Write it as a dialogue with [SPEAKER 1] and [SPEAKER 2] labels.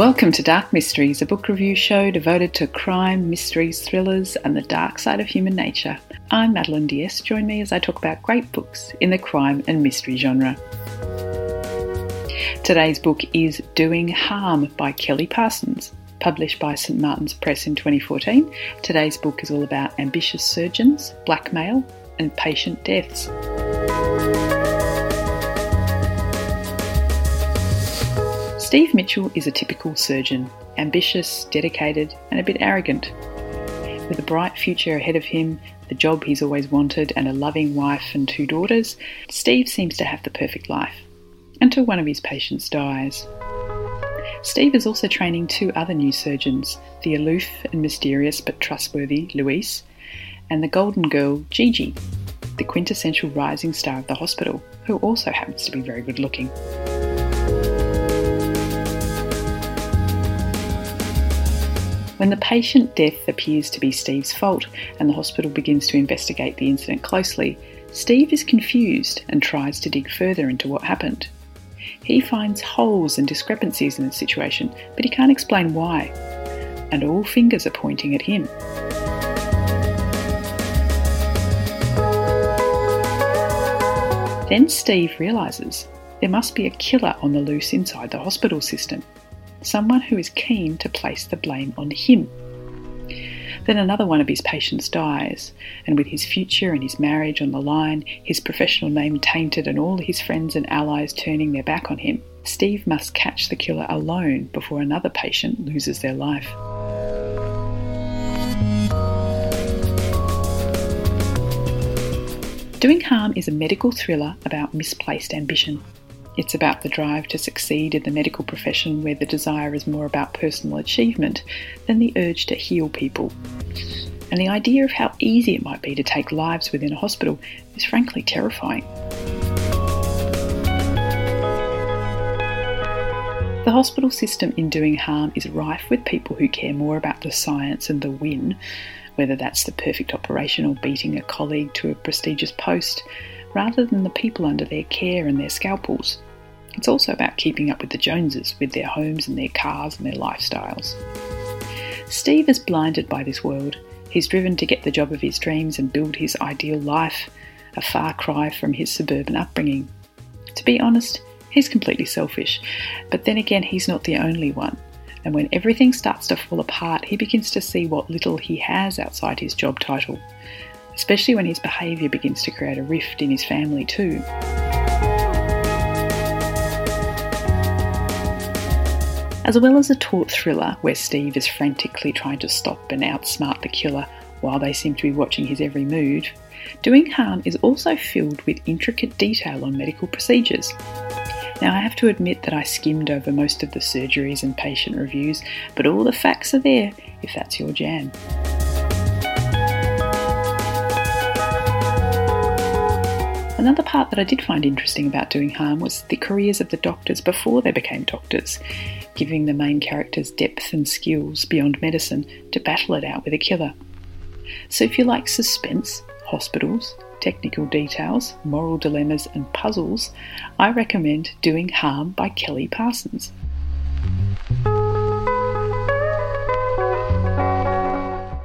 [SPEAKER 1] Welcome to Dark Mysteries, a book review show devoted to crime, mysteries, thrillers, and the dark side of human nature. I'm Madeline Diaz. Join me as I talk about great books in the crime and mystery genre. Today's book is Doing Harm by Kelly Parsons. Published by St Martin's Press in 2014, today's book is all about ambitious surgeons, blackmail, and patient deaths. Steve Mitchell is a typical surgeon, ambitious, dedicated, and a bit arrogant. With a bright future ahead of him, the job he's always wanted, and a loving wife and two daughters, Steve seems to have the perfect life. Until one of his patients dies. Steve is also training two other new surgeons the aloof and mysterious but trustworthy Louise, and the golden girl Gigi, the quintessential rising star of the hospital, who also happens to be very good looking. When the patient death appears to be Steve's fault and the hospital begins to investigate the incident closely, Steve is confused and tries to dig further into what happened. He finds holes and discrepancies in the situation, but he can't explain why. And all fingers are pointing at him. Then Steve realises there must be a killer on the loose inside the hospital system someone who is keen to place the blame on him. Then another one of his patients dies, and with his future and his marriage on the line, his professional name tainted, and all his friends and allies turning their back on him, Steve must catch the killer alone before another patient loses their life. Doing Harm is a medical thriller about misplaced ambition. It's about the drive to succeed in the medical profession where the desire is more about personal achievement than the urge to heal people. And the idea of how easy it might be to take lives within a hospital is frankly terrifying. The hospital system in doing harm is rife with people who care more about the science and the win, whether that's the perfect operation or beating a colleague to a prestigious post, rather than the people under their care and their scalpels. It's also about keeping up with the Joneses, with their homes and their cars and their lifestyles. Steve is blinded by this world. He's driven to get the job of his dreams and build his ideal life, a far cry from his suburban upbringing. To be honest, he's completely selfish, but then again, he's not the only one. And when everything starts to fall apart, he begins to see what little he has outside his job title especially when his behaviour begins to create a rift in his family too. As well as a taut thriller where Steve is frantically trying to stop and outsmart the killer while they seem to be watching his every move, Doing Harm is also filled with intricate detail on medical procedures. Now, I have to admit that I skimmed over most of the surgeries and patient reviews, but all the facts are there if that's your jam. Another part that I did find interesting about doing harm was the careers of the doctors before they became doctors, giving the main characters depth and skills beyond medicine to battle it out with a killer. So if you like suspense, hospitals, technical details, moral dilemmas, and puzzles, I recommend Doing Harm by Kelly Parsons.